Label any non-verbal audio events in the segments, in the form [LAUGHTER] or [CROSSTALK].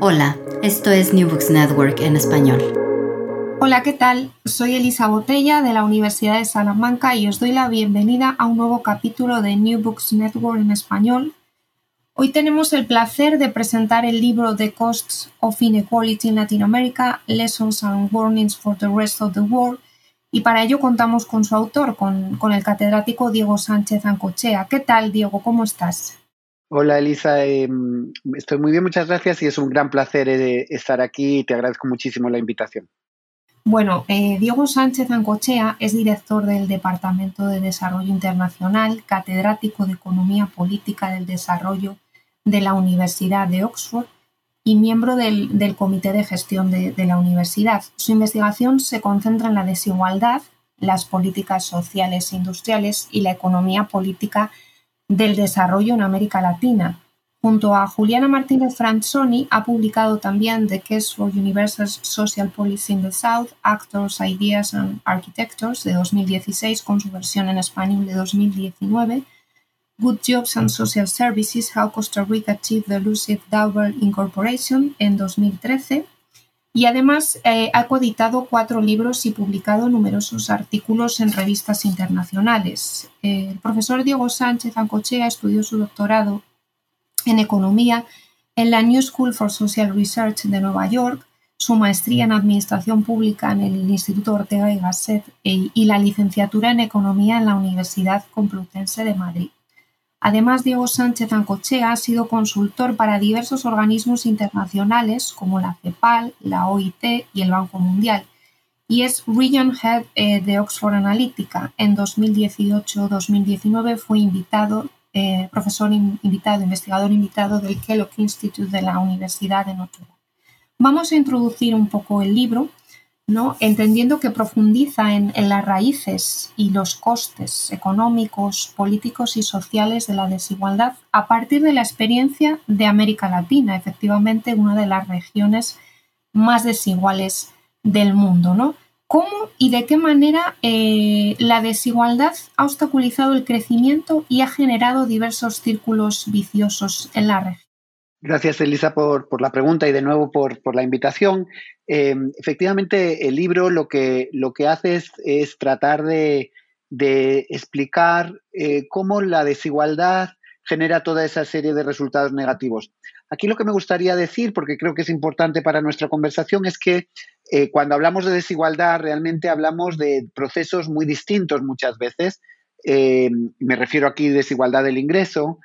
Hola, esto es New Books Network en español. Hola, ¿qué tal? Soy Elisa Botella de la Universidad de Salamanca y os doy la bienvenida a un nuevo capítulo de New Books Network en español. Hoy tenemos el placer de presentar el libro The Costs of Inequality in Latin America, Lessons and Warnings for the Rest of the World, y para ello contamos con su autor, con, con el catedrático Diego Sánchez Ancochea. ¿Qué tal, Diego? ¿Cómo estás? Hola Elisa, eh, estoy muy bien, muchas gracias y es un gran placer eh, estar aquí y te agradezco muchísimo la invitación. Bueno, eh, Diego Sánchez Ancochea es director del Departamento de Desarrollo Internacional, catedrático de Economía Política del Desarrollo de la Universidad de Oxford y miembro del, del Comité de Gestión de, de la Universidad. Su investigación se concentra en la desigualdad, las políticas sociales e industriales y la economía política del desarrollo en América Latina. Junto a Juliana Martínez Franzoni ha publicado también The Case for Universal Social Policy in the South, Actors, Ideas and Architectures de 2016 con su versión en español de 2019, Good Jobs and Social Services, How Costa Rica Achieved the Elusive Double Incorporation en 2013 y además eh, ha coeditado cuatro libros y publicado numerosos artículos en revistas internacionales. Eh, el profesor Diego Sánchez Ancochea estudió su doctorado en economía en la New School for Social Research de Nueva York, su maestría en administración pública en el Instituto Ortega y Gasset e, y la licenciatura en economía en la Universidad Complutense de Madrid. Además, Diego Sánchez Ancochea ha sido consultor para diversos organismos internacionales como la CEPAL, la OIT y el Banco Mundial, y es Region Head eh, de Oxford Analytica. En 2018-2019 fue invitado, eh, profesor invitado, investigador invitado del Kellogg Institute de la Universidad de Notre Dame. Vamos a introducir un poco el libro entendiendo que profundiza en, las raíces y los costes económicos, políticos y sociales de la desigualdad a partir de la experiencia de América Latina, efectivamente una de las regiones más desiguales del mundo. ¿no? ¿Cómo y de qué manera eh, la desigualdad ha obstaculizado el crecimiento y ha generado diversos círculos viciosos en la región? Gracias, Elisa, por, la pregunta y de nuevo por, la invitación. Eh, efectivamente, el libro lo que, lo que hace es, tratar de, explicar eh, cómo la desigualdad genera toda esa serie de resultados negativos. Aquí lo que me gustaría decir, porque creo que es importante para nuestra conversación, es que eh, cuando hablamos de desigualdad realmente hablamos de procesos muy distintos muchas veces. me refiero aquí a desigualdad del ingreso,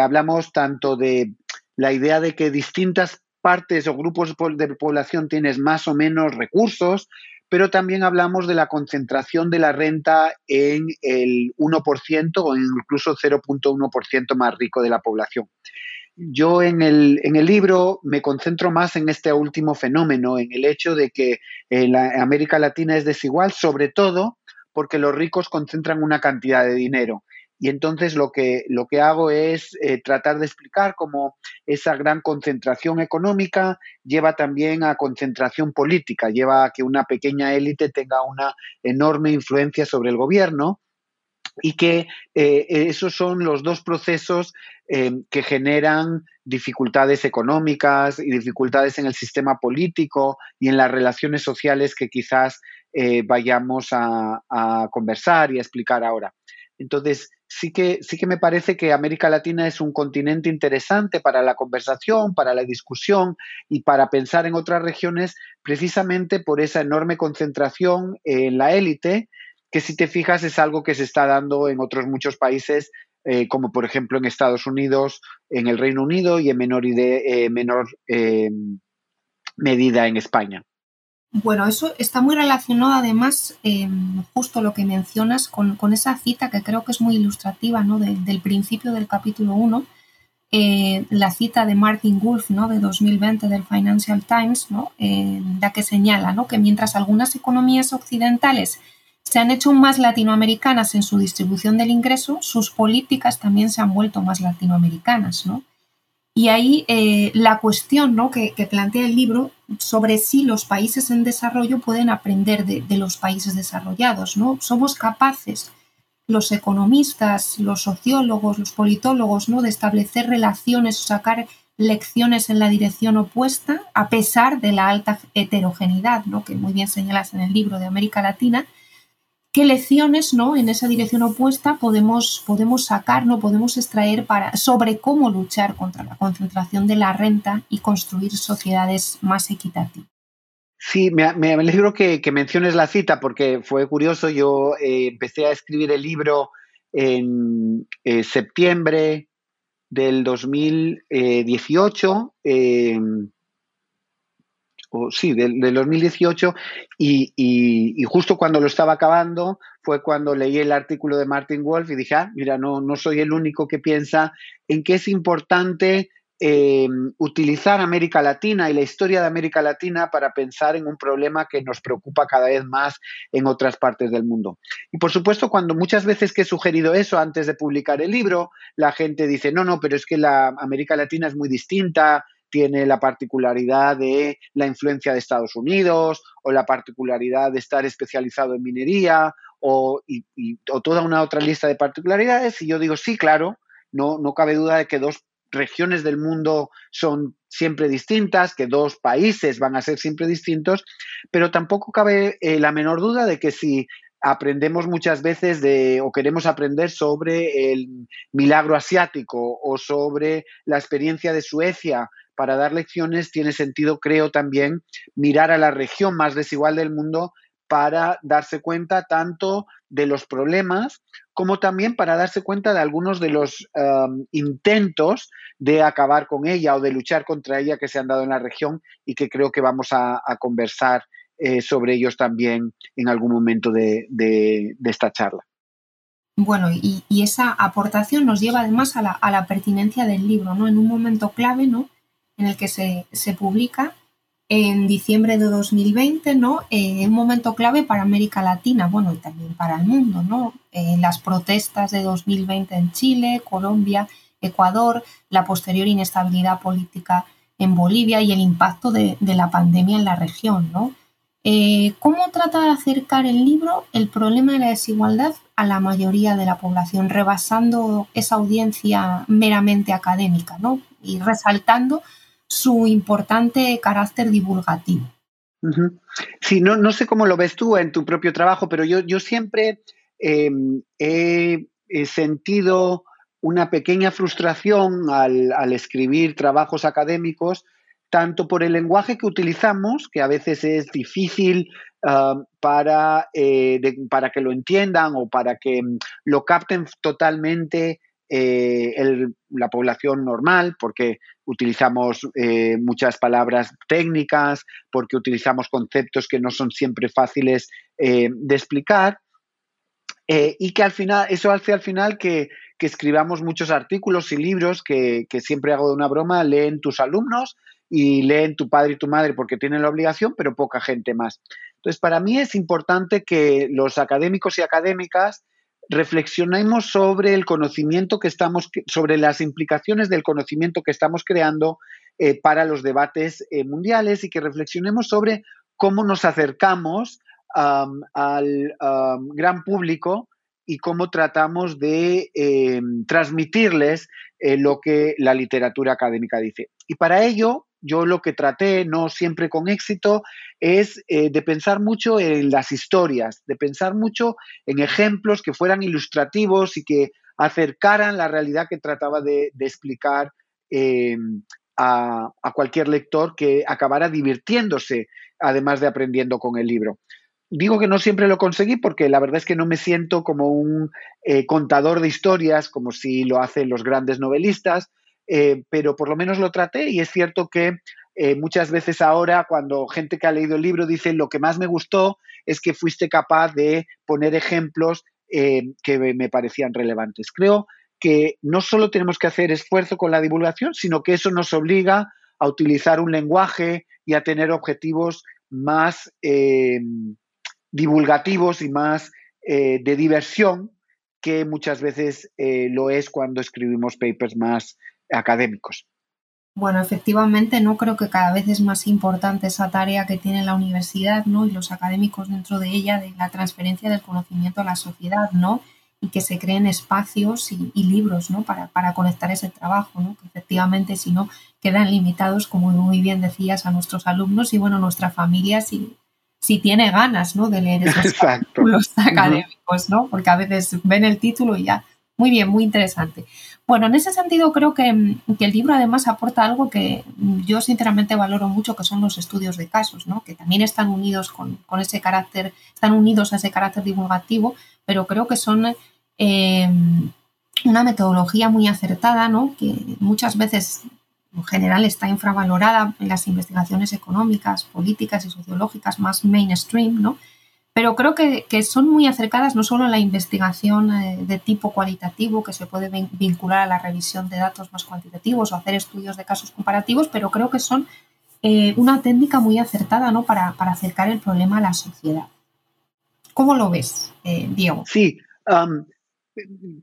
hablamos tanto de la idea de que distintas partes o grupos de población tienes más o menos recursos, pero también hablamos de la concentración de la renta en el 1% o incluso 0.1% más rico de la población. Yo en el, en el, libro me concentro más en este último fenómeno, en el hecho de que la América Latina es desigual, sobre todo porque los ricos concentran una cantidad de dinero y entonces lo que, lo que hago es eh, tratar de explicar cómo esa gran concentración económica lleva también a concentración política, lleva a que una pequeña élite tenga una enorme influencia sobre el gobierno y que eh, esos son los dos procesos eh, que generan dificultades económicas y dificultades en el sistema político y en las relaciones sociales que quizás vayamos a, a, conversar y a explicar ahora. Entonces, sí que, sí que me parece que América Latina es un continente interesante para la conversación, para la discusión y para pensar en otras regiones precisamente por esa enorme concentración en la élite, que si te fijas es algo que se está dando en otros muchos países, eh, como por ejemplo en Estados Unidos, en el Reino Unido y en menor, eh, menor eh, medida en España. Bueno, eso está muy relacionado además, eh, justo lo que mencionas, con, esa cita que creo que es muy ilustrativa ¿no? del principio del capítulo 1, eh, la cita de Martin Wolf ¿no? de 2020 del Financial Times, ¿no? Eh, la que señala ¿no? que mientras algunas economías occidentales se han hecho más latinoamericanas en su distribución del ingreso, sus políticas también se han vuelto más latinoamericanas. ¿no? Y ahí eh, la cuestión ¿no? que, plantea el libro sobre si los países en desarrollo pueden aprender de, los países desarrollados. ¿no? Somos capaces, los economistas, los sociólogos, los politólogos, ¿no? de establecer relaciones o sacar lecciones en la dirección opuesta, a pesar de la alta heterogeneidad ¿no? que muy bien señalas en el libro de América Latina, qué lecciones ¿no? en esa dirección opuesta podemos, podemos sacar, ¿no? podemos extraer para, sobre cómo luchar contra la concentración de la renta y construir sociedades más equitativas. Sí, me, alegro que, menciones la cita porque fue curioso. Yo eh, empecé a escribir el libro en eh, septiembre del 2018 sí, del, 2018, y, justo cuando lo estaba acabando fue cuando leí el artículo de Martin Wolf y dije, ah, mira, no, no soy el único que piensa en que es importante eh, utilizar América Latina y la historia de América Latina para pensar en un problema que nos preocupa cada vez más en otras partes del mundo. Y por supuesto, cuando muchas veces que he sugerido eso antes de publicar el libro, la gente dice, no, no, pero es que la América Latina es muy distinta, tiene la particularidad de la influencia de Estados Unidos o la particularidad de estar especializado en minería o, toda una otra lista de particularidades. Y yo digo, sí, claro, no, no cabe duda de que dos regiones del mundo son siempre distintas, que dos países van a ser siempre distintos, pero tampoco cabe eh, la menor duda de que si aprendemos muchas veces de o queremos aprender sobre el milagro asiático o sobre la experiencia de Suecia para dar lecciones tiene sentido, creo también, mirar a la región más desigual del mundo para darse cuenta tanto de los problemas como también para darse cuenta de algunos de los um, intentos de acabar con ella o de luchar contra ella que se han dado en la región y que creo que vamos a, conversar eh, sobre ellos también en algún momento de, esta charla. Bueno, y, esa aportación nos lleva además a la, a la, pertinencia del libro, ¿no? En un momento clave, ¿no? En el que se, publica en diciembre de 2020, ¿no? Eh, un momento clave para América Latina, bueno, y también para el mundo, ¿no? Eh, las protestas de 2020 en Chile, Colombia, Ecuador, la posterior inestabilidad política en Bolivia y el impacto de, la pandemia en la región, ¿no? Eh, ¿Cómo trata de acercar el libro el problema de la desigualdad a la mayoría de la población, rebasando esa audiencia meramente académica, ¿no? Y resaltando su importante carácter divulgativo. Sí, no, no sé cómo lo ves tú en tu propio trabajo, pero yo, yo siempre em, he, sentido una pequeña frustración al, escribir trabajos académicos, tanto por el lenguaje que utilizamos, que a veces es difícil ah, para, eh, para que lo entiendan o para que mm, lo capten totalmente eh, la población normal, porque utilizamos eh, muchas palabras técnicas, porque utilizamos conceptos que no son siempre fáciles eh, de explicar. y que al final, eso hace al final que, escribamos muchos artículos y libros que, que, siempre hago de una broma, leen tus alumnos y leen tu padre y tu madre porque tienen la obligación, pero poca gente más. Entonces, para mí es importante que los académicos y académicas reflexionemos sobre el conocimiento que estamos, sobre las implicaciones del conocimiento que estamos creando eh, para los debates eh, mundiales y que reflexionemos sobre cómo nos acercamos al gran público y cómo tratamos de em, transmitirles eh, lo que la literatura académica dice. Y para ello, yo lo que traté, no siempre con éxito, es eh, de pensar mucho en las historias, de pensar mucho en ejemplos que fueran ilustrativos y que acercaran la realidad que trataba de, explicar a, a, cualquier lector que acabara divirtiéndose, además de aprendiendo con el libro. Digo que no siempre lo conseguí porque la verdad es que no me siento como un eh, contador de historias, como si lo hacen los grandes novelistas, eh, pero por lo menos lo traté y es cierto que eh, muchas veces ahora cuando gente que ha leído el libro dice lo que más me gustó es que fuiste capaz de poner ejemplos que me parecían relevantes. Creo que no solo tenemos que hacer esfuerzo con la divulgación, sino que eso nos obliga a utilizar un lenguaje y a tener objetivos más divulgativos y más eh, de diversión que muchas veces eh, lo es cuando escribimos papers más académicos. Bueno, efectivamente, no creo que cada vez es más importante esa tarea que tiene la universidad, ¿no? Y los académicos dentro de ella de la transferencia del conocimiento a la sociedad, ¿no? Y que se creen espacios y, libros, ¿no? Para, para, conectar ese trabajo, ¿no? Que efectivamente, si no, quedan limitados, como muy bien decías, a nuestros alumnos y, bueno, nuestras familias y, si tiene ganas ¿no? de leer esos [LAUGHS] artículos académicos, ¿no? porque a veces ven el título y ya. Muy bien, muy interesante. Bueno, en ese sentido creo que, el libro además aporta algo que yo sinceramente valoro mucho, que son los estudios de casos, ¿no? que también están unidos con, ese carácter, están unidos a ese carácter divulgativo, pero creo que son eh, una metodología muy acertada, ¿no? que muchas veces en general está infravalorada en las investigaciones económicas, políticas y sociológicas más mainstream, ¿no? Pero creo que, son muy acercadas no solo a la investigación eh, de tipo cualitativo, que se puede vincular a la revisión de datos más cuantitativos o hacer estudios de casos comparativos, pero creo que son eh, una técnica muy acertada ¿no? para, acercar el problema a la sociedad. ¿Cómo lo ves, eh, Diego? Sí,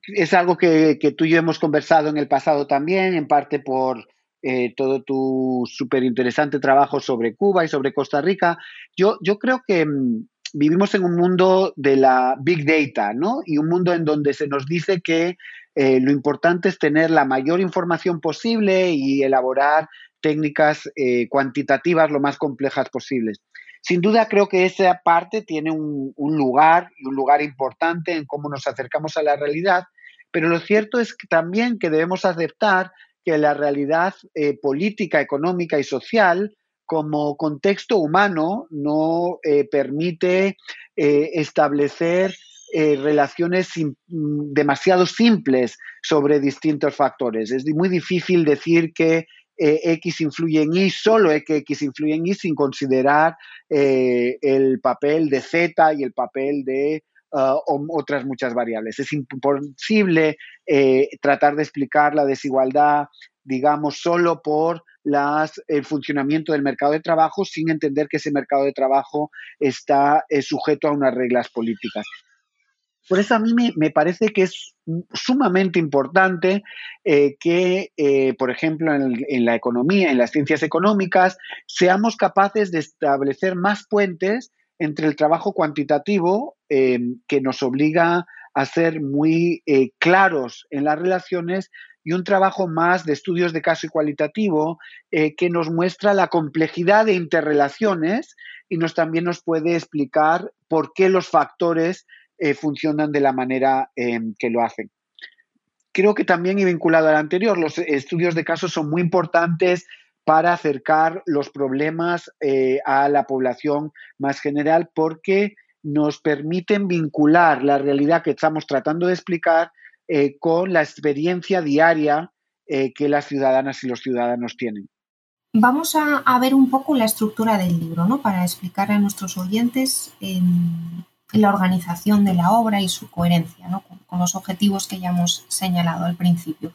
es algo que, que, tú y yo hemos conversado en el pasado también, en parte por todo tu súper interesante trabajo sobre Cuba y sobre Costa Rica. Yo, yo creo que mm, vivimos en un mundo de la big data, ¿no? Y un mundo en donde se nos dice que eh, lo importante es tener la mayor información posible y elaborar técnicas eh, cuantitativas lo más complejas posibles. Sin duda creo que esa parte tiene un, lugar y un lugar importante en cómo nos acercamos a la realidad, pero lo cierto es que también que debemos aceptar que la realidad eh, política, económica y social como contexto humano no eh, permite eh, establecer relaciones mm, demasiado simples sobre distintos factores. Es muy difícil decir que X influye en Y, solo que X influye en Y sin considerar el papel de Z y el papel de uh, otras muchas variables. Es imposible eh, tratar de explicar la desigualdad, digamos, solo por el funcionamiento del mercado de trabajo sin entender que ese mercado de trabajo está eh, sujeto a unas reglas políticas. Por eso a mí me, parece que es sumamente importante eh, que, por ejemplo, en, la economía, en las ciencias económicas, seamos capaces de establecer más puentes entre el trabajo cuantitativo, em, que nos obliga a ser muy eh, claros en las relaciones, y un trabajo más de estudios de caso y cualitativo, eh, que nos muestra la complejidad de interrelaciones y nos también nos puede explicar por qué los factores eh, funcionan de la manera em, que lo hacen. Creo que también, y vinculado al anterior, los estudios de casos son muy importantes para acercar los problemas eh, a la población más general porque nos permiten vincular la realidad que estamos tratando de explicar eh, con la experiencia diaria eh, que las ciudadanas y los ciudadanos tienen. Vamos a, ver un poco la estructura del libro, ¿no? Para explicar a nuestros oyentes la organización de la obra y su coherencia, ¿no? con los objetivos que ya hemos señalado al principio.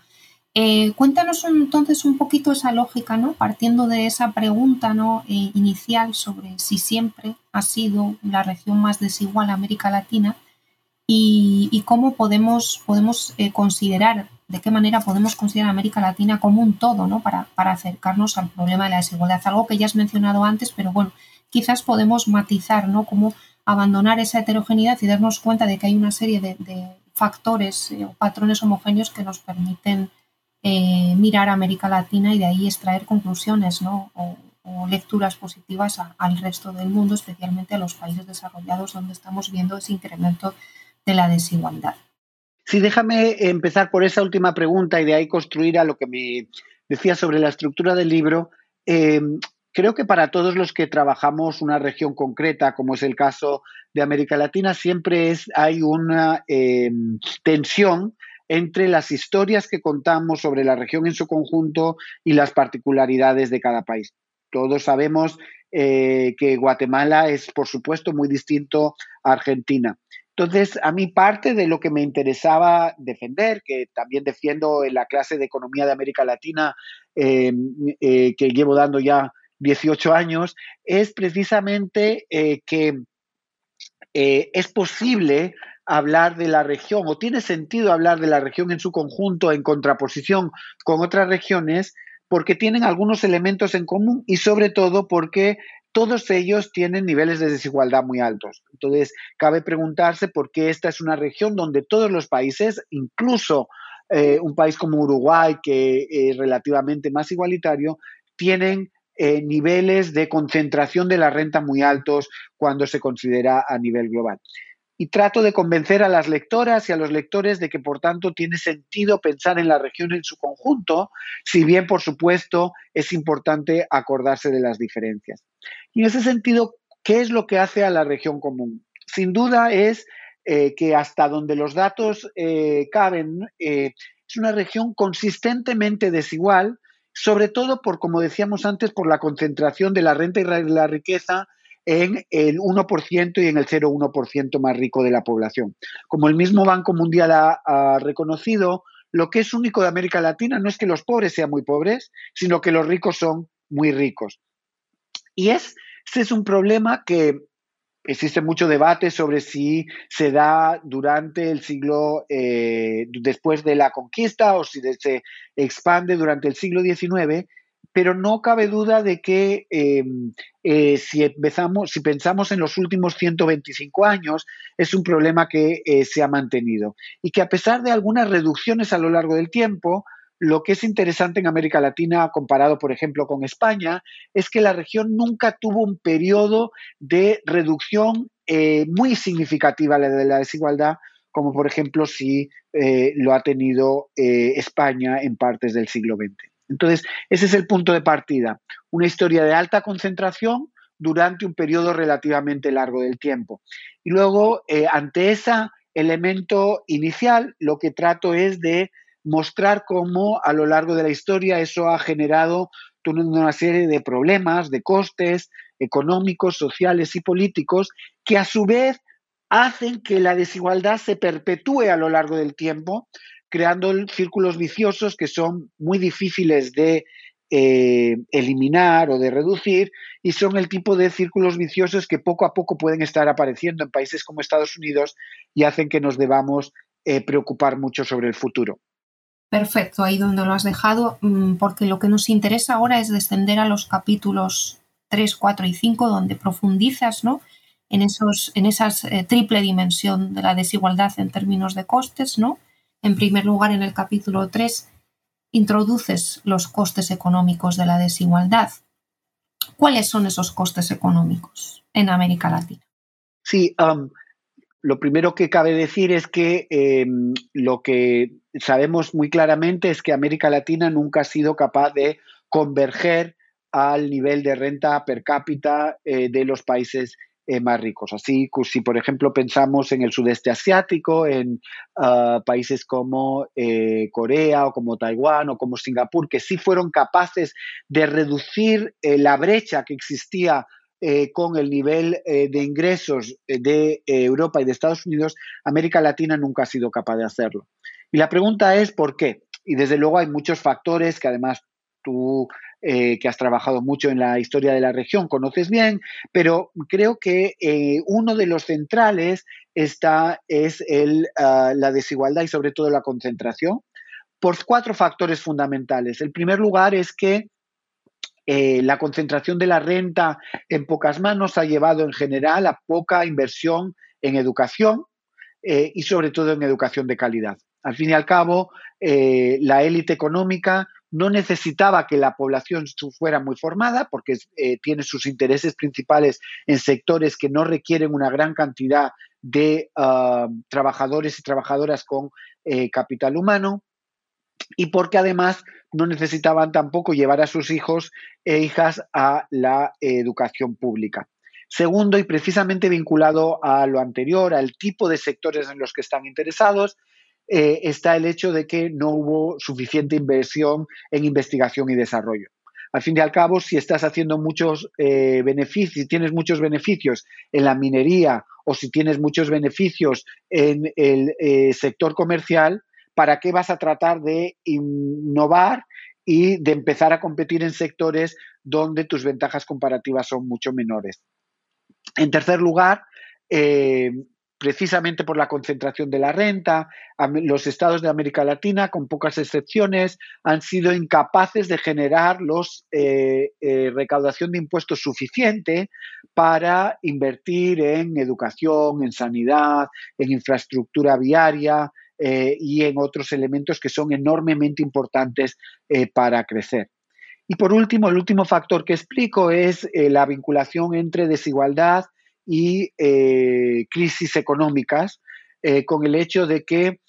Eh, cuéntanos entonces un poquito esa lógica, ¿no? Partiendo de esa pregunta ¿no? Eh, inicial sobre si siempre ha sido la región más desigual América Latina, y, cómo podemos, podemos eh, considerar, de qué manera podemos considerar América Latina como un todo, ¿no? Para, para, acercarnos al problema de la desigualdad. Algo que ya has mencionado antes, pero bueno, quizás podemos matizar, ¿no? Cómo abandonar esa heterogeneidad y darnos cuenta de que hay una serie de, factores o patrones homogéneos que nos permiten eh, mirar América Latina y de ahí extraer conclusiones, ¿no? O, lecturas positivas al resto del mundo, especialmente a los países desarrollados donde estamos viendo ese incremento de la desigualdad. Sí, déjame empezar por esa última pregunta y de ahí construir a lo que me decía sobre la estructura del libro. Eh, creo que para todos los que trabajamos una región concreta, como es el caso de América Latina, siempre es, hay una eh, tensión entre las historias que contamos sobre la región en su conjunto y las particularidades de cada país. Todos sabemos eh, que Guatemala es, por supuesto, muy distinto a Argentina. Entonces, a mí parte de lo que me interesaba defender, que también defiendo en la clase de Economía de América Latina, em, eh, que llevo dando ya 18 años, es precisamente eh, que es posible hablar de la región o tiene sentido hablar de la región en su conjunto en contraposición con otras regiones porque tienen algunos elementos en común y sobre todo porque todos ellos tienen niveles de desigualdad muy altos. Entonces, cabe preguntarse por qué esta es una región donde todos los países, incluso eh, un país como Uruguay, que es relativamente más igualitario, tienen eh, niveles de concentración de la renta muy altos cuando se considera a nivel global y trato de convencer a las lectoras y a los lectores de que, por tanto, tiene sentido pensar en la región en su conjunto, si bien, por supuesto, es importante acordarse de las diferencias. Y en ese sentido, ¿qué es lo que hace a la región común? Sin duda es eh, que hasta donde los datos eh, caben, eh, es una región consistentemente desigual, sobre todo por, como decíamos antes, por la concentración de la renta y la riqueza en el 1% y en el 0,1% más rico de la población. Como el mismo Banco Mundial ha, reconocido, lo que es único de América Latina no es que los pobres sean muy pobres, sino que los ricos son muy ricos. Y es, ese es un problema que existe mucho debate sobre si se da durante el siglo, eh, después de la conquista o si se expande durante el siglo XIX pero no cabe duda de que em, eh, si, empezamos, si pensamos en los últimos 125 años, es un problema que eh, se ha mantenido y que a pesar de algunas reducciones a lo largo del tiempo, lo que es interesante en América Latina, comparado, por ejemplo, con España, es que la región nunca tuvo un periodo de reducción eh, muy significativa de la desigualdad, como por ejemplo si lo ha tenido España en partes del siglo XX. Entonces, ese es el punto de partida. Una historia de alta concentración durante un periodo relativamente largo del tiempo. Y luego, eh, ante ese elemento inicial, lo que trato es de mostrar cómo a lo largo de la historia eso ha generado una serie de problemas, de costes económicos, sociales y políticos, que a su vez hacen que la desigualdad se perpetúe a lo largo del tiempo creando círculos viciosos que son muy difíciles de eh, eliminar o de reducir y son el tipo de círculos viciosos que poco a poco pueden estar apareciendo en países como Estados Unidos y hacen que nos debamos eh, preocupar mucho sobre el futuro. Perfecto, ahí donde lo has dejado, mm, porque lo que nos interesa ahora es descender a los capítulos 3, 4 y 5, donde profundizas ¿no? en, esos, en esa eh, triple dimensión de la desigualdad en términos de costes, ¿no? En primer lugar, en el capítulo 3, introduces los costes económicos de la desigualdad. ¿Cuáles son esos costes económicos en América Latina? Sí, lo primero que cabe decir es que em, lo que sabemos muy claramente es que América Latina nunca ha sido capaz de converger al nivel de renta per cápita eh, de los países eh, más ricos. Así, si por ejemplo pensamos en el sudeste asiático, en ah, países como eh, Corea o como Taiwán o como Singapur, que sí fueron capaces de reducir eh, la brecha que existía con el nivel de ingresos de Europa y de Estados Unidos, América Latina nunca ha sido capaz de hacerlo. Y la pregunta es ¿por qué? Y desde luego hay muchos factores que además tú eh, que has trabajado mucho en la historia de la región, conoces bien, pero creo que eh, uno de los centrales está, es el, ah, la desigualdad y sobre todo la concentración por cuatro factores fundamentales. El primer lugar es que eh, la concentración de la renta en pocas manos ha llevado en general a poca inversión en educación y sobre todo en educación de calidad. Al fin y al cabo, la élite económica no necesitaba que la población fuera muy formada porque tiene sus intereses principales en sectores que no requieren una gran cantidad de ah, trabajadores y trabajadoras con capital humano y porque además no necesitaban tampoco llevar a sus hijos e hijas a la educación pública. Segundo, y precisamente vinculado a lo anterior, al tipo de sectores en los que están interesados, eh, está el hecho de que no hubo suficiente inversión en investigación y desarrollo. Al fin y al cabo, si estás haciendo muchos eh, beneficios, si tienes muchos beneficios en la minería o si tienes muchos beneficios en el eh, sector comercial, ¿para qué vas a tratar de innovar y de empezar a competir en sectores donde tus ventajas comparativas son mucho menores? En tercer lugar, precisamente por la concentración de la renta, los estados de América Latina, con pocas excepciones, han sido incapaces de generar los eh, eh, recaudación de impuestos suficiente para invertir en educación, en sanidad, en infraestructura viaria, eh, y en otros elementos que son enormemente importantes para crecer. Y por último, el último factor que explico es la vinculación entre desigualdad y crisis económicas, con el hecho de que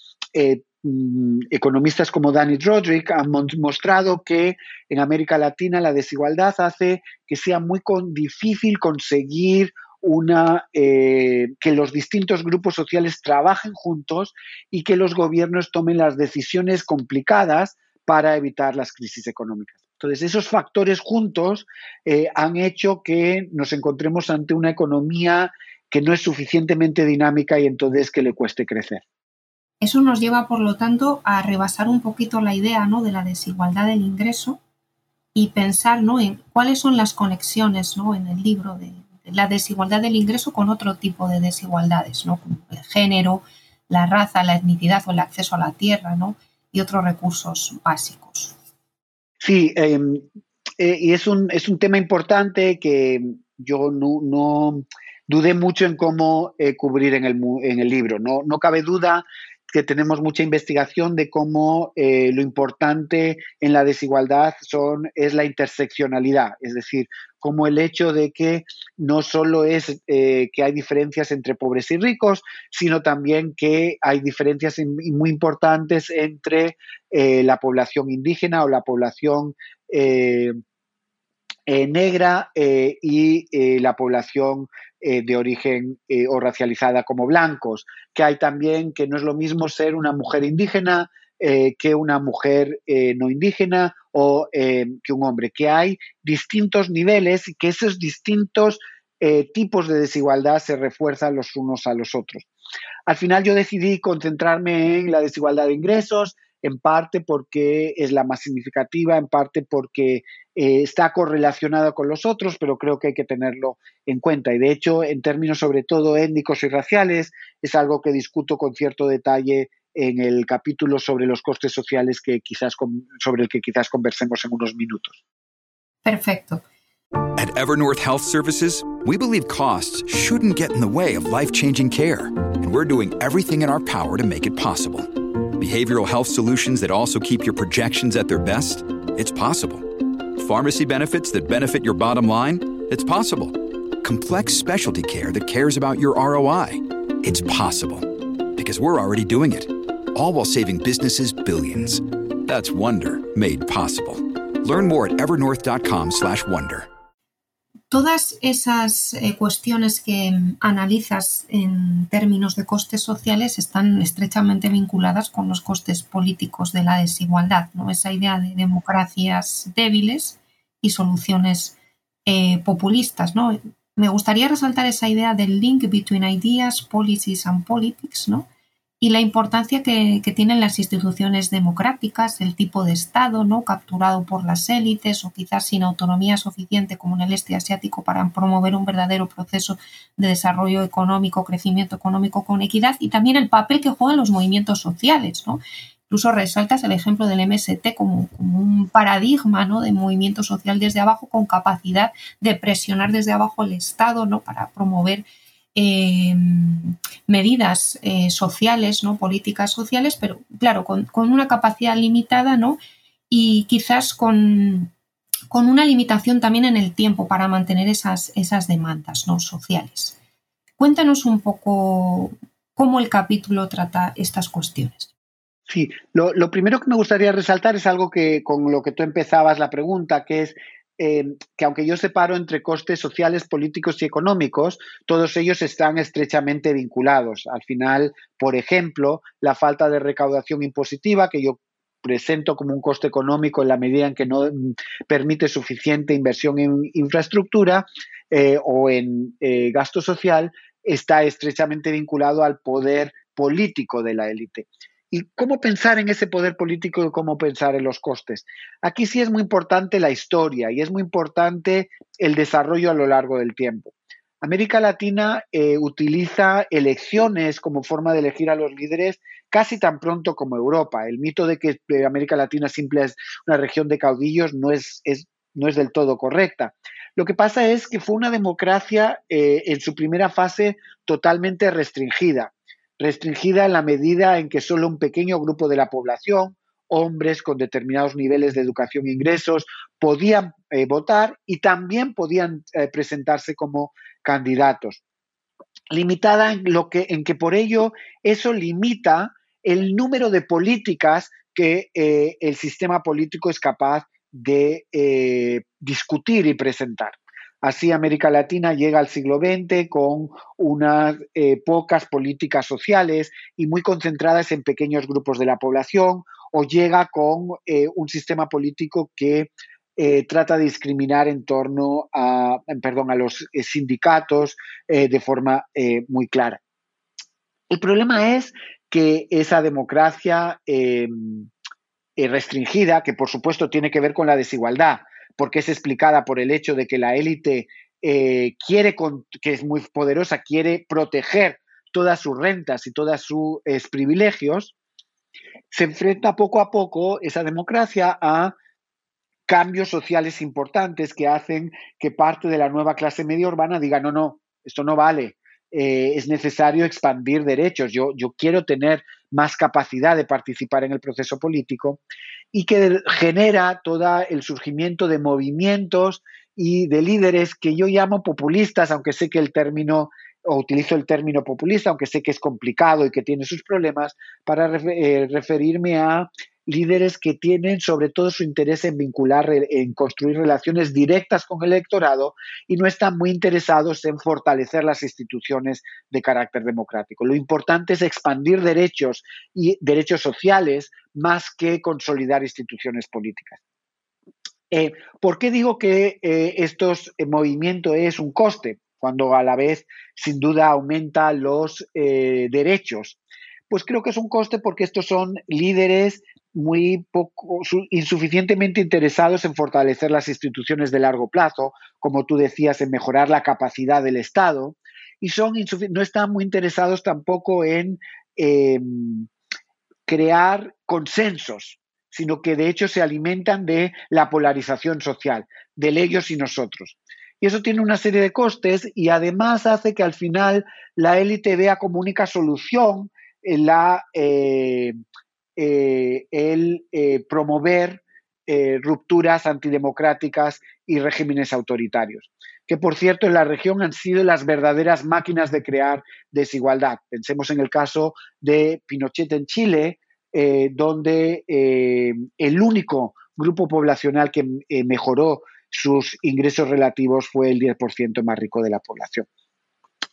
mm, economistas como Danny Roderick han mostrado que en América Latina la desigualdad hace que sea muy difícil conseguir una, eh, que los distintos grupos sociales trabajen juntos y que los gobiernos tomen las decisiones complicadas para evitar las crisis económicas. Entonces, esos factores juntos eh, han hecho que nos encontremos ante una economía que no es suficientemente dinámica y entonces que le cueste crecer. Eso nos lleva, por lo tanto, a rebasar un poquito la idea ¿no? de la desigualdad del ingreso y pensar ¿no? en cuáles son las conexiones ¿no? en el libro de, la desigualdad del ingreso con otro tipo de desigualdades, ¿no? Como el género, la raza, la etnicidad o el acceso a la tierra, ¿no? Y otros recursos básicos. Sí, em, eh, y es un, es un tema importante que yo no, dudé mucho en cómo eh, cubrir en el, en el libro. No, no cabe duda que tenemos mucha investigación de cómo eh, lo importante en la desigualdad son, es la interseccionalidad, es decir, como el hecho de que no solo es eh, que hay diferencias entre pobres y ricos, sino también que hay diferencias muy importantes entre eh, la población indígena o la población negra y la población eh, de origen eh, o racializada como blancos, que hay también que no es lo mismo ser una mujer indígena eh, que una mujer no indígena o que un hombre, que hay distintos niveles y que esos distintos tipos de desigualdad se refuerzan los unos a los otros. Al final yo decidí concentrarme en la desigualdad de ingresos, en parte porque es la más significativa, en parte porque eh, está correlacionada con los otros, pero creo que hay que tenerlo en cuenta. Y de hecho, en términos sobre todo étnicos y raciales, es algo que discuto con cierto detalle en el capítulo sobre los costes sociales que quizás sobre el que quizás conversemos en unos minutos. Perfecto. At Evernorth Health Services, we believe costs shouldn't get in the way of life-changing care, and we're doing everything in our power to make it possible. Behavioral health solutions that also keep your projections at their best? It's possible. Pharmacy benefits that benefit your bottom line? It's possible. Complex specialty care that cares about your ROI? It's possible. Because we're already doing it. All while saving businesses billions. That's Wonder made possible. Learn more at evernorth.com/wonder. todas esas eh, cuestiones que analizas en términos de costes sociales están estrechamente vinculadas con los costes políticos de la desigualdad, ¿no? Esa idea de democracias débiles y soluciones eh, populistas, ¿no? Me gustaría resaltar esa idea del link between ideas, policies and politics, ¿no? Y la importancia que, tienen las instituciones democráticas, el tipo de Estado, ¿no? capturado por las élites o quizás sin autonomía suficiente como en el este asiático para promover un verdadero proceso de desarrollo económico, crecimiento económico con equidad y también el papel que juegan los movimientos sociales. ¿no? Incluso resaltas el ejemplo del MST como, un paradigma ¿no? de movimiento social desde abajo con capacidad de presionar desde abajo el Estado ¿no? para promover Em, medidas eh, sociales, ¿no? políticas sociales, pero claro, con, una capacidad limitada ¿no? y quizás con, con, una limitación también en el tiempo para mantener esas, esas demandas ¿no? sociales. Cuéntanos un poco cómo el capítulo trata estas cuestiones. Sí, lo, lo, primero que me gustaría resaltar es algo que con lo que tú empezabas la pregunta, que es Em, que aunque yo separo entre costes sociales, políticos y económicos, todos ellos están estrechamente vinculados. Al final, por ejemplo, la falta de recaudación impositiva, que yo presento como un coste económico en la medida en que no mm, permite suficiente inversión en infraestructura eh, o en eh, gasto social, está estrechamente vinculado al poder político de la élite. ¿Y cómo pensar en ese poder político y cómo pensar en los costes? Aquí sí es muy importante la historia y es muy importante el desarrollo a lo largo del tiempo. América Latina eh, utiliza elecciones como forma de elegir a los líderes casi tan pronto como Europa. El mito de que eh, América Latina simple es una región de caudillos no es, no es del todo correcta. Lo que pasa es que fue una democracia eh, en su primera fase totalmente restringida restringida en la medida en que solo un pequeño grupo de la población, hombres con determinados niveles de educación e ingresos, podían eh, votar y también podían eh, presentarse como candidatos. Limitada en, lo que, en que por ello eso limita el número de políticas que eh, el sistema político es capaz de discutir y presentar. Así América Latina llega al siglo XX con unas eh, pocas políticas sociales y muy concentradas en pequeños grupos de la población o llega con eh, un sistema político que eh, trata de discriminar en torno a, perdón, a los sindicatos de forma muy clara. El problema es que esa democracia restringida, que por supuesto tiene que ver con la desigualdad, porque es explicada por el hecho de que la élite eh, quiere, que es muy poderosa, quiere proteger todas sus rentas y todos sus privilegios, se enfrenta poco a poco esa democracia a cambios sociales importantes que hacen que parte de la nueva clase media urbana diga, no, no, esto no vale, eh, es necesario expandir derechos, yo, yo quiero tener más capacidad de participar en el proceso político y que genera todo el surgimiento de movimientos y de líderes que yo llamo populistas, aunque sé que el término, o utilizo el término populista, aunque sé que es complicado y que tiene sus problemas, para eh, referirme a líderes que tienen sobre todo su interés en vincular, en construir relaciones directas con el electorado y no están muy interesados en fortalecer las instituciones de carácter democrático. Lo importante es expandir derechos y derechos sociales más que consolidar instituciones políticas. Eh, ¿Por qué digo que eh, estos eh, movimiento es un coste? cuando a la vez sin duda aumenta los derechos. Pues creo que es un coste porque estos son líderes muy poco, insuficientemente interesados en fortalecer las instituciones de largo plazo, como tú decías, en mejorar la capacidad del Estado, y son no están muy interesados tampoco en em, crear consensos, sino que de hecho se alimentan de la polarización social, del ellos y nosotros. Y eso tiene una serie de costes y además hace que al final la élite vea como única solución la eh, eh, el eh, promover eh, rupturas antidemocráticas y regímenes autoritarios, que por cierto en la región han sido las verdaderas máquinas de crear desigualdad. Pensemos en el caso de Pinochet en Chile, donde el único grupo poblacional que mejoró sus ingresos relativos fue el 10% más rico de la población.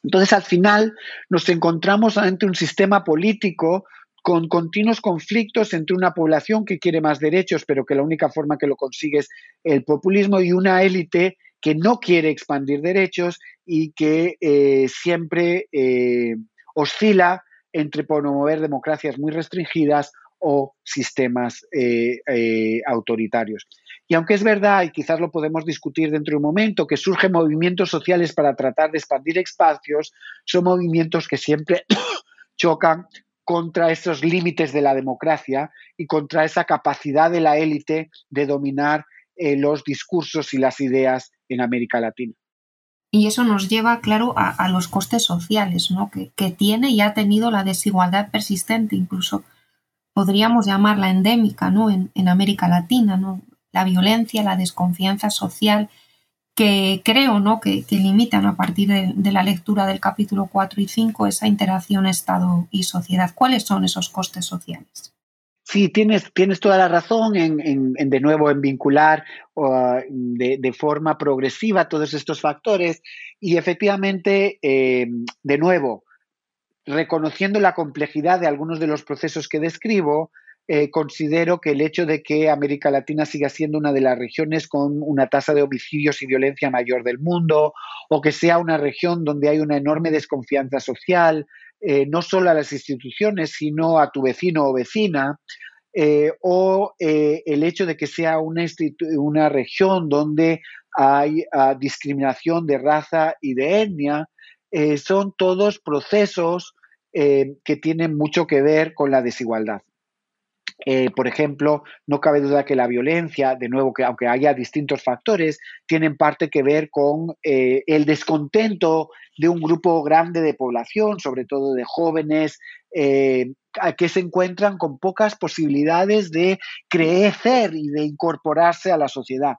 Entonces, al final, nos encontramos ante un sistema político con continuos conflictos entre una población que quiere más derechos, pero que la única forma que lo consigue es el populismo, y una élite que no quiere expandir derechos y que eh, siempre eh, oscila entre promover democracias muy restringidas o sistemas eh, autoritarios. Y aunque es verdad, y quizás lo podemos discutir dentro de un momento, que surgen movimientos sociales para tratar de expandir espacios, son movimientos que siempre [COUGHS] chocan contra esos límites de la democracia y contra esa capacidad de la élite de dominar eh, los discursos y las ideas en América Latina. Y eso nos lleva, claro, a, los costes sociales ¿no? que, tiene y ha tenido la desigualdad persistente, incluso podríamos llamarla endémica ¿no? en, en América Latina. ¿no? La violencia, la desconfianza social, que creo ¿no? que, que limitan a partir de, la lectura del capítulo 4 y 5 esa interacción Estado y sociedad. ¿Cuáles son esos costes sociales? Sí, tienes, tienes toda la razón en, en, de nuevo en vincular uh, de, de, forma progresiva todos estos factores y efectivamente, eh, de nuevo, reconociendo la complejidad de algunos de los procesos que describo, eh, considero que el hecho de que América Latina siga siendo una de las regiones con una tasa de homicidios y violencia mayor del mundo, o que sea una región donde hay una enorme desconfianza social, eh, no solo a las instituciones, sino a tu vecino o vecina, eh, o el hecho de que sea una, una región donde hay uh, discriminación de raza y de etnia, son todos procesos que tienen mucho que ver con la desigualdad. Eh, por ejemplo, no cabe duda que la violencia, de nuevo, que aunque haya distintos factores, tienen parte que ver con eh, el descontento de un grupo grande de población, sobre todo de jóvenes, eh, que se encuentran con pocas posibilidades de crecer y de incorporarse a la sociedad.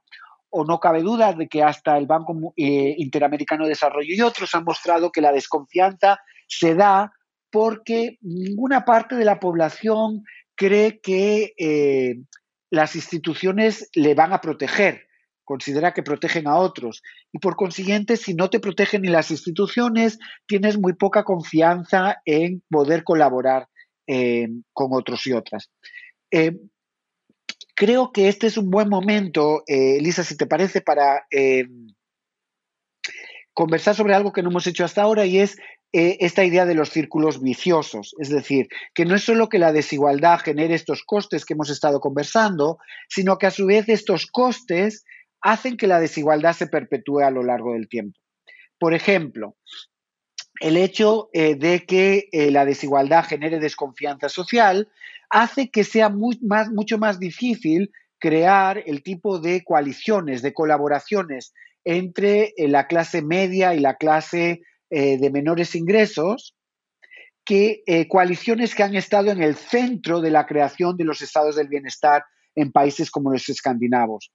O no cabe duda de que hasta el Banco Interamericano de Desarrollo y otros han mostrado que la desconfianza se da porque ninguna parte de la población cree que eh, las instituciones le van a proteger, considera que protegen a otros. Y por consiguiente, si no te protegen ni las instituciones, tienes muy poca confianza en poder colaborar eh, con otros y otras. Eh, creo que este es un buen momento, Elisa, si te parece, para conversar sobre algo que no hemos hecho hasta ahora y es eh, esta idea de los círculos viciosos. Es decir, que no es solo que la desigualdad genere estos costes que hemos estado conversando, sino que a su vez estos costes hacen que la desigualdad se perpetúe a lo largo del tiempo. Por ejemplo, el hecho eh, de que eh, la desigualdad genere desconfianza social hace que sea mucho más difícil crear el tipo de coaliciones, de colaboraciones entre la clase media y la clase eh, de menores ingresos, que eh, coaliciones que han estado en el centro de la creación de los estados del bienestar en países como los escandinavos.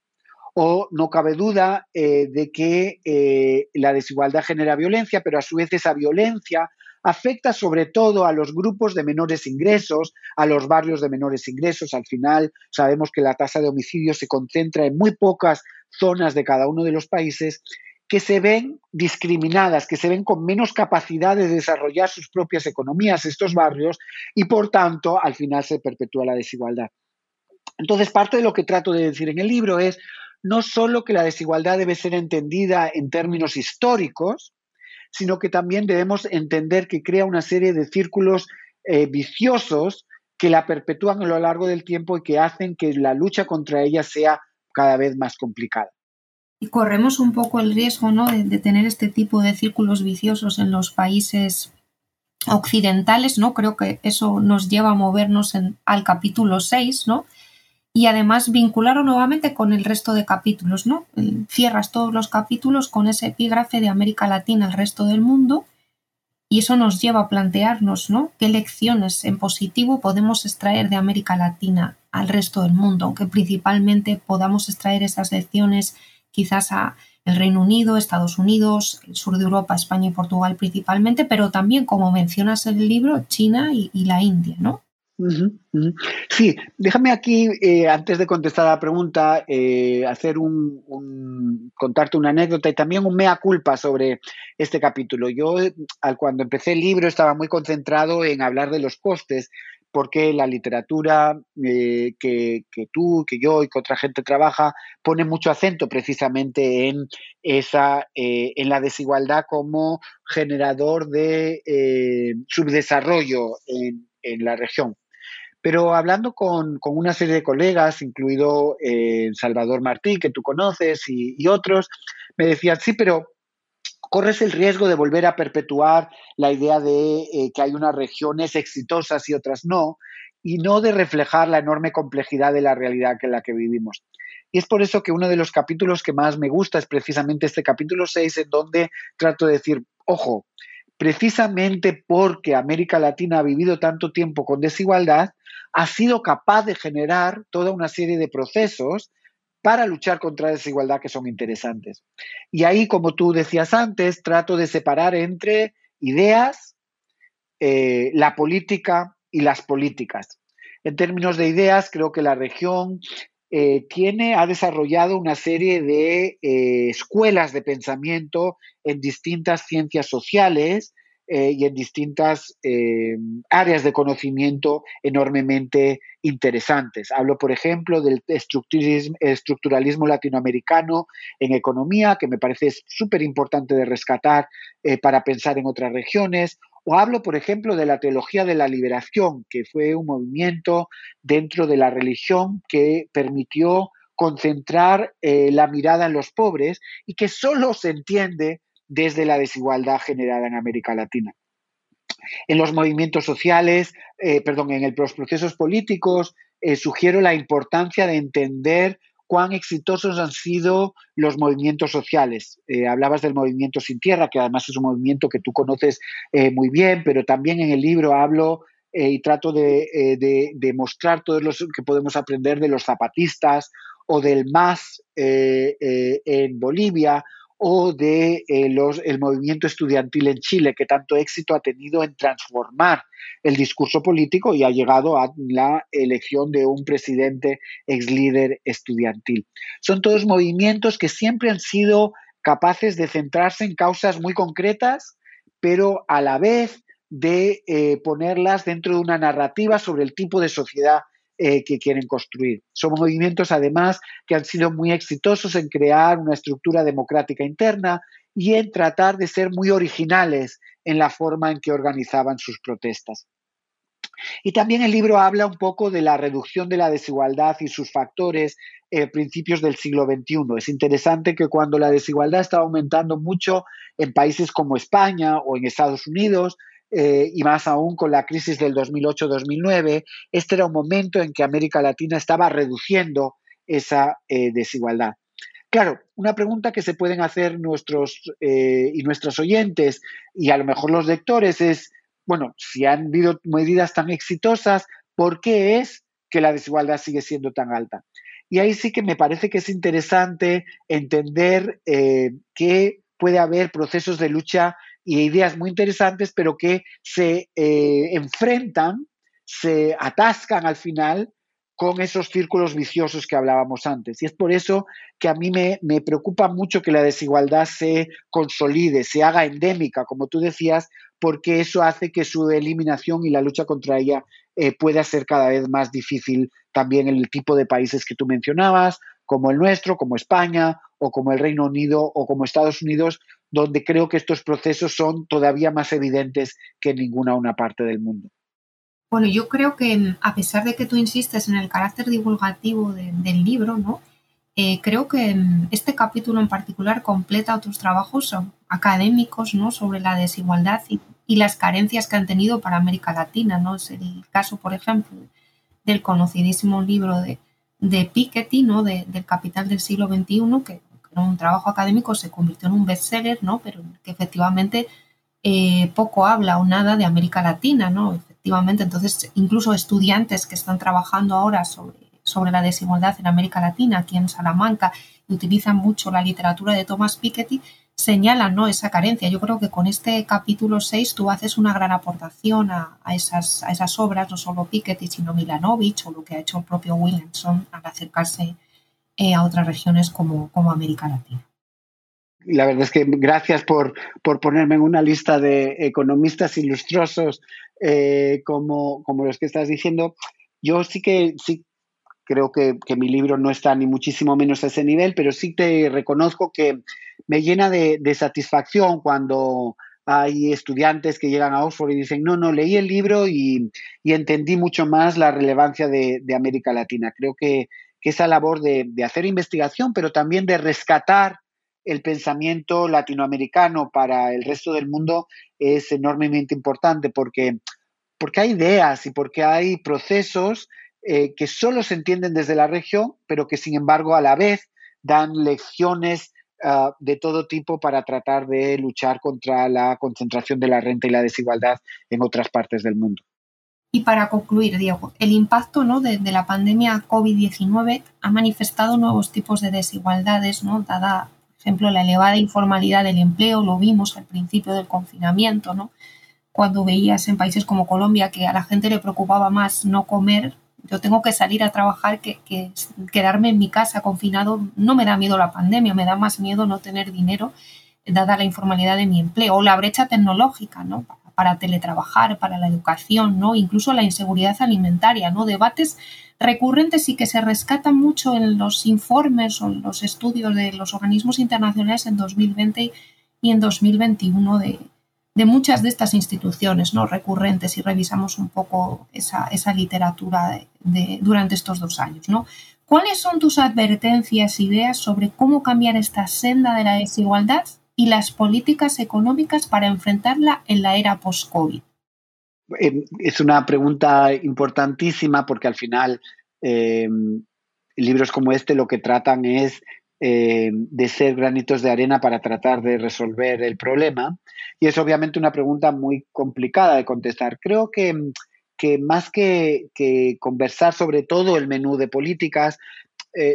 O no cabe duda eh, de que la desigualdad genera violencia, pero a su vez esa violencia afecta sobre todo a los grupos de menores ingresos, a los barrios de menores ingresos. Al final sabemos que la tasa de homicidios se concentra en muy pocas zonas de cada uno de los países que se ven discriminadas, que se ven con menos capacidad de desarrollar sus propias economías, estos barrios, y por tanto al final se perpetúa la desigualdad. Entonces, parte de lo que trato de decir en el libro es no solo que la desigualdad debe ser entendida en términos históricos, sino que también debemos entender que crea una serie de círculos eh, viciosos que la perpetúan a lo largo del tiempo y que hacen que la lucha contra ella sea cada vez más complicada. Y corremos un poco el riesgo ¿no? de, de tener este tipo de círculos viciosos en los países occidentales, ¿no? Creo que eso nos lleva a movernos en, al capítulo 6, ¿no? Y además vincularlo nuevamente con el resto de capítulos, ¿no? Cierras todos los capítulos con ese epígrafe de América Latina al resto del mundo y eso nos lleva a plantearnos, ¿no? ¿Qué lecciones en positivo podemos extraer de América Latina al resto del mundo? Aunque principalmente podamos extraer esas lecciones quizás a el Reino Unido, Estados Unidos, el sur de Europa, España y Portugal principalmente, pero también, como mencionas en el libro, China y, la India, ¿no? Sí, déjame aquí, eh, antes de contestar a la pregunta, eh, hacer un, un, contarte una anécdota y también un mea culpa sobre este capítulo. Yo, al cuando empecé el libro, estaba muy concentrado en hablar de los costes, porque la literatura eh, que, tú, que yo y que otra gente trabaja pone mucho acento precisamente en esa eh, en la desigualdad como generador de eh, subdesarrollo en, la región. Pero hablando con, una serie de colegas, incluido Salvador Martí, que tú conoces, y, otros, me decían, sí, pero corres el riesgo de volver a perpetuar la idea de eh, que hay unas regiones exitosas y otras no, y no de reflejar la enorme complejidad de la realidad en la que vivimos. Y es por eso que uno de los capítulos que más me gusta es precisamente este capítulo 6, en donde trato de decir, ojo, precisamente porque América Latina ha vivido tanto tiempo con desigualdad, ha sido capaz de generar toda una serie de procesos para luchar contra la desigualdad que son interesantes. Y ahí, como tú decías antes, trato de separar entre ideas, eh, la política y las políticas. En términos de ideas, creo que la región eh, tiene, ha desarrollado una serie de eh, escuelas de pensamiento en distintas ciencias sociales eh, y en distintas eh, áreas de conocimiento enormemente interesantes. Hablo, por ejemplo, del estructuralismo, latinoamericano en economía, que me parece súper importante de rescatar eh, para pensar en otras regiones, o hablo, por ejemplo, de la teología de la liberación, que fue un movimiento dentro de la religión que permitió concentrar la mirada en los pobres y que solo se entiende desde la desigualdad generada en América Latina. En los movimientos sociales, eh, perdón, en los procesos políticos, eh, sugiero la importancia de entender cuán exitosos han sido los movimientos sociales. Eh, hablabas del movimiento Sin Tierra, que además es un movimiento que tú conoces muy bien, pero también en el libro hablo y trato de, de, mostrar todo lo que podemos aprender de los zapatistas o del MAS en Bolivia o de eh, el movimiento estudiantil en Chile, que tanto éxito ha tenido en transformar el discurso político y ha llegado a la elección de un presidente ex líder estudiantil. Son todos movimientos que siempre han sido capaces de centrarse en causas muy concretas, pero a la vez de eh, ponerlas dentro de una narrativa sobre el tipo de sociedad eh, que quieren construir. Son movimientos, además, que han sido muy exitosos en crear una estructura democrática interna y en tratar de ser muy originales en la forma en que organizaban sus protestas. Y también el libro habla un poco de la reducción de la desigualdad y sus factores eh, principios del siglo XXI. Es interesante que cuando la desigualdad estaba aumentando mucho en países como España o en Estados Unidos, eh, y más aún con la crisis del 2008-2009, este era un momento en que América Latina estaba reduciendo esa eh, desigualdad. Claro, una pregunta que se pueden hacer nuestros eh, y nuestros oyentes y a lo mejor los lectores es, bueno, si han habido medidas tan exitosas, ¿por qué es que la desigualdad sigue siendo tan alta? Y ahí sí que me parece que es interesante entender que puede haber procesos de lucha y ideas muy interesantes, pero que se eh, enfrentan, se atascan al final con esos círculos viciosos que hablábamos antes. Y es por eso que a mí me, preocupa mucho que la desigualdad se consolide, se haga endémica, como tú decías, porque eso hace que su eliminación y la lucha contra ella eh, pueda ser cada vez más difícil también en el tipo de países que tú mencionabas, como el nuestro, como España o como el Reino Unido o como Estados Unidos, donde creo que estos procesos son todavía más evidentes que en ninguna una parte del mundo. Bueno, yo creo que a pesar de que tú insistes en el carácter divulgativo del libro, ¿no? Eh, creo que este capítulo en particular completa otros trabajos académicos ¿no? sobre la desigualdad y, las carencias que han tenido para América Latina. ¿no? Es el caso, por ejemplo, del conocidísimo libro de, de Piketty, ¿no? del Capital del siglo XXI, que un trabajo académico, se convirtió en un bestseller, ¿no? Pero que efectivamente eh, poco habla o nada de América Latina, ¿no? Efectivamente, entonces incluso estudiantes que están trabajando ahora sobre, sobre la desigualdad en América Latina, aquí en Salamanca, y utilizan mucho la literatura de Thomas Piketty, señalan ¿no? esa carencia. Yo creo que con este capítulo 6 tú haces una gran aportación a, esas, a esas obras, no solo Piketty, sino Milanovich o lo que ha hecho el propio Williamson al acercarse eh, a otras regiones como, como América Latina. La verdad es que gracias por, por, ponerme en una lista de economistas ilustrosos eh, como, como los que estás diciendo. Yo sí que sí creo que, mi libro no está ni muchísimo menos a ese nivel, pero sí te reconozco que me llena de, satisfacción cuando hay estudiantes que llegan a Oxford y dicen, no, no, leí el libro y, entendí mucho más la relevancia de, América Latina. Creo que, esa labor de, hacer investigación, pero también de rescatar el pensamiento latinoamericano para el resto del mundo es enormemente importante porque, porque hay ideas y porque hay procesos eh, que solo se entienden desde la región, pero que sin embargo a la vez dan lecciones ah, de todo tipo para tratar de luchar contra la concentración de la renta y la desigualdad en otras partes del mundo. Y para concluir, Diego, el impacto ¿no? de, la pandemia COVID-19 ha manifestado nuevos tipos de desigualdades, ¿no? dada, por ejemplo, la elevada informalidad del empleo, lo vimos al principio del confinamiento, ¿no? cuando veías en países como Colombia que a la gente le preocupaba más no comer yo tengo que salir a trabajar, que, quedarme en mi casa confinado, no me da miedo la pandemia, me da más miedo no tener dinero, dada la informalidad de mi empleo, o la brecha tecnológica, ¿no? Teletrabajar, para la educación, ¿no? Incluso la inseguridad alimentaria, ¿no? Debates recurrentes y que se rescatan mucho en los informes o en los estudios de los organismos internacionales en 2020 y en 2021 de, de muchas de estas instituciones ¿no? recurrentes y revisamos un poco esa, esa literatura de, durante estos dos años. ¿no? ¿Cuáles son tus advertencias, ideas sobre cómo cambiar esta senda de la desigualdad y las políticas económicas para enfrentarla en la era post-COVID? Eh, es una pregunta importantísima porque al final eh, libros como este lo que tratan es eh, de ser granitos de arena para tratar de resolver el problema. Y es obviamente una pregunta muy complicada de contestar. Creo que, más que, conversar sobre todo el menú de políticas,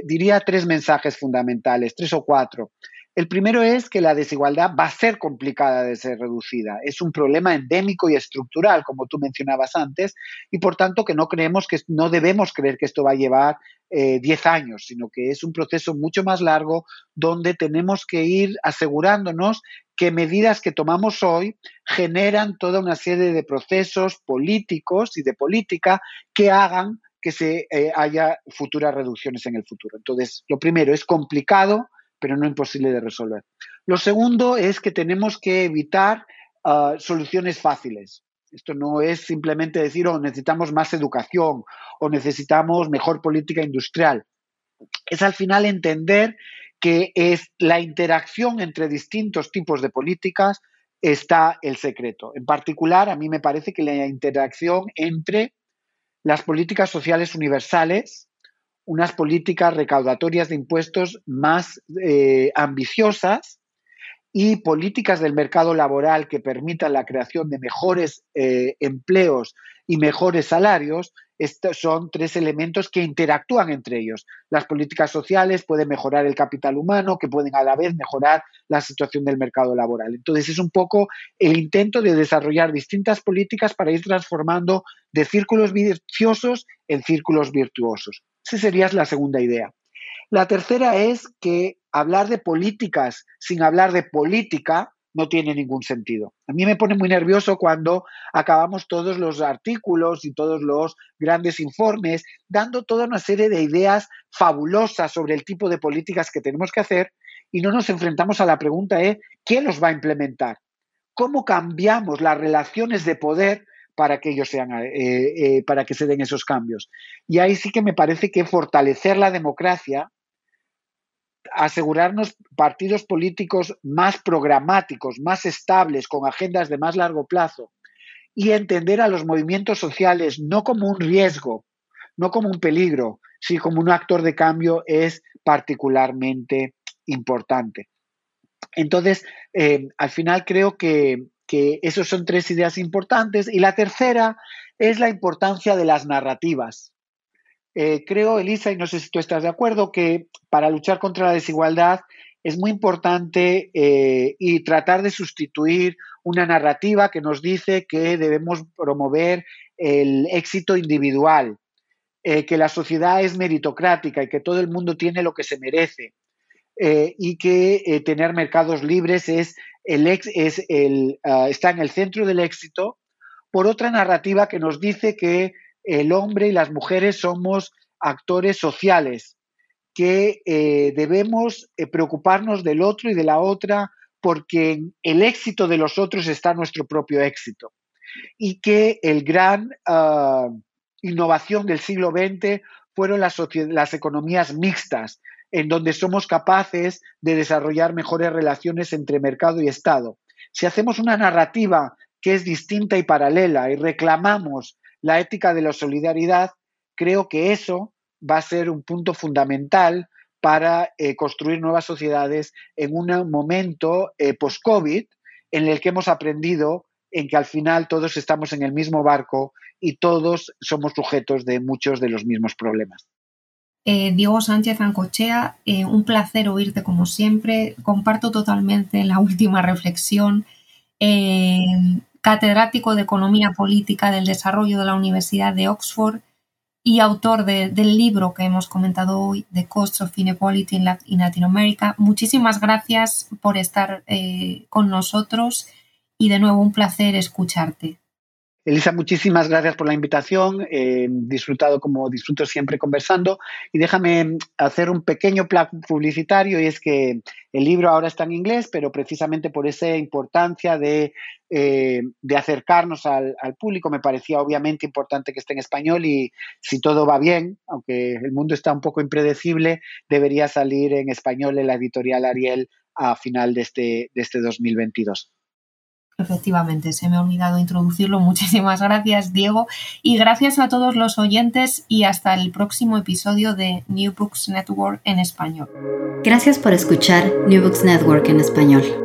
diría tres mensajes fundamentales, tres o cuatro. El primero es que la desigualdad va a ser complicada de ser reducida. Es un problema endémico y estructural, como tú mencionabas antes, y por tanto que no creemos que no debemos creer que esto va a llevar 10 eh, años, sino que es un proceso mucho más largo donde tenemos que ir asegurándonos que medidas que tomamos hoy generan toda una serie de procesos políticos y de política que hagan que se eh, haya futuras reducciones en el futuro. Entonces, lo primero es complicado, pero no imposible de resolver. Lo segundo es que tenemos que evitar ah, soluciones fáciles. Esto no es simplemente decir, oh, necesitamos más educación o necesitamos mejor política industrial. Es al final entender que es la interacción entre distintos tipos de políticas está el secreto. En particular, a mí me parece que la interacción entre las políticas sociales universales, unas políticas recaudatorias de impuestos más eh, ambiciosas y políticas del mercado laboral que permitan la creación de mejores eh, empleos y mejores salarios, estos son tres elementos que interactúan entre ellos. Las políticas sociales pueden mejorar el capital humano, que pueden a la vez mejorar la situación del mercado laboral. Entonces es un poco el intento de desarrollar distintas políticas para ir transformando de círculos viciosos en círculos virtuosos. Esa sería la segunda idea. La tercera es que hablar de políticas sin hablar de política no tiene ningún sentido. A mí me pone muy nervioso cuando acabamos todos los artículos y todos los grandes informes dando toda una serie de ideas fabulosas sobre el tipo de políticas que tenemos que hacer y no nos enfrentamos a la pregunta de ¿quién los va a implementar? ¿Cómo cambiamos las relaciones de poder para que ellos sean, eh, eh, para que se den esos cambios? Y ahí sí que me parece que fortalecer la democracia asegurarnos partidos políticos más programáticos, más estables, con agendas de más largo plazo y entender a los movimientos sociales no como un riesgo, no como un peligro, sino como un actor de cambio es particularmente importante. Entonces, eh, al final creo que, que esas son tres ideas importantes. Y la tercera es la importancia de las narrativas. Eh, creo, Elisa, y no sé si tú estás de acuerdo, que para luchar contra la desigualdad es muy importante eh, y tratar de sustituir una narrativa que nos dice que debemos promover el éxito individual, eh, que la sociedad es meritocrática y que todo el mundo tiene lo que se merece. y que tener mercados libres es el, es el, ah, está en el centro del éxito por otra narrativa que nos dice que el hombre y las mujeres somos actores sociales, que eh, debemos eh, preocuparnos del otro y de la otra porque en el éxito de los otros está nuestro propio éxito. Y que el gran ah, innovación del siglo XX fueron las, las economías mixtas, en donde somos capaces de desarrollar mejores relaciones entre mercado y Estado. Si hacemos una narrativa que es distinta y paralela y reclamamos la ética de la solidaridad, creo que eso va a ser un punto fundamental para eh, construir nuevas sociedades en un momento eh, post-COVID en el que hemos aprendido en que al final todos estamos en el mismo barco y todos somos sujetos de muchos de los mismos problemas. Eh, Diego Sánchez Ancochea, un placer oírte como siempre. Comparto totalmente la última reflexión catedrático de Economía Política del Desarrollo de la Universidad de Oxford y autor del libro que hemos comentado hoy, The Cost of Inequality in, Latin America. Muchísimas gracias por estar eh, con nosotros y de nuevo un placer escucharte. Elisa, muchísimas gracias por la invitación. He disfrutado como disfruto siempre conversando. Y déjame hacer un pequeño plan publicitario y es que el libro ahora está en inglés, pero precisamente por esa importancia de, eh, acercarnos al, al, público me parecía obviamente importante que esté en español y si todo va bien, aunque el mundo está un poco impredecible, debería salir en español en la editorial Ariel a final de este, de este 2022. Efectivamente, se me ha olvidado introducirlo. [LAUGHS] Muchísimas gracias, Diego. Y gracias a todos los oyentes y hasta el próximo episodio de New Books Network en español. Gracias por escuchar New Books Network en español.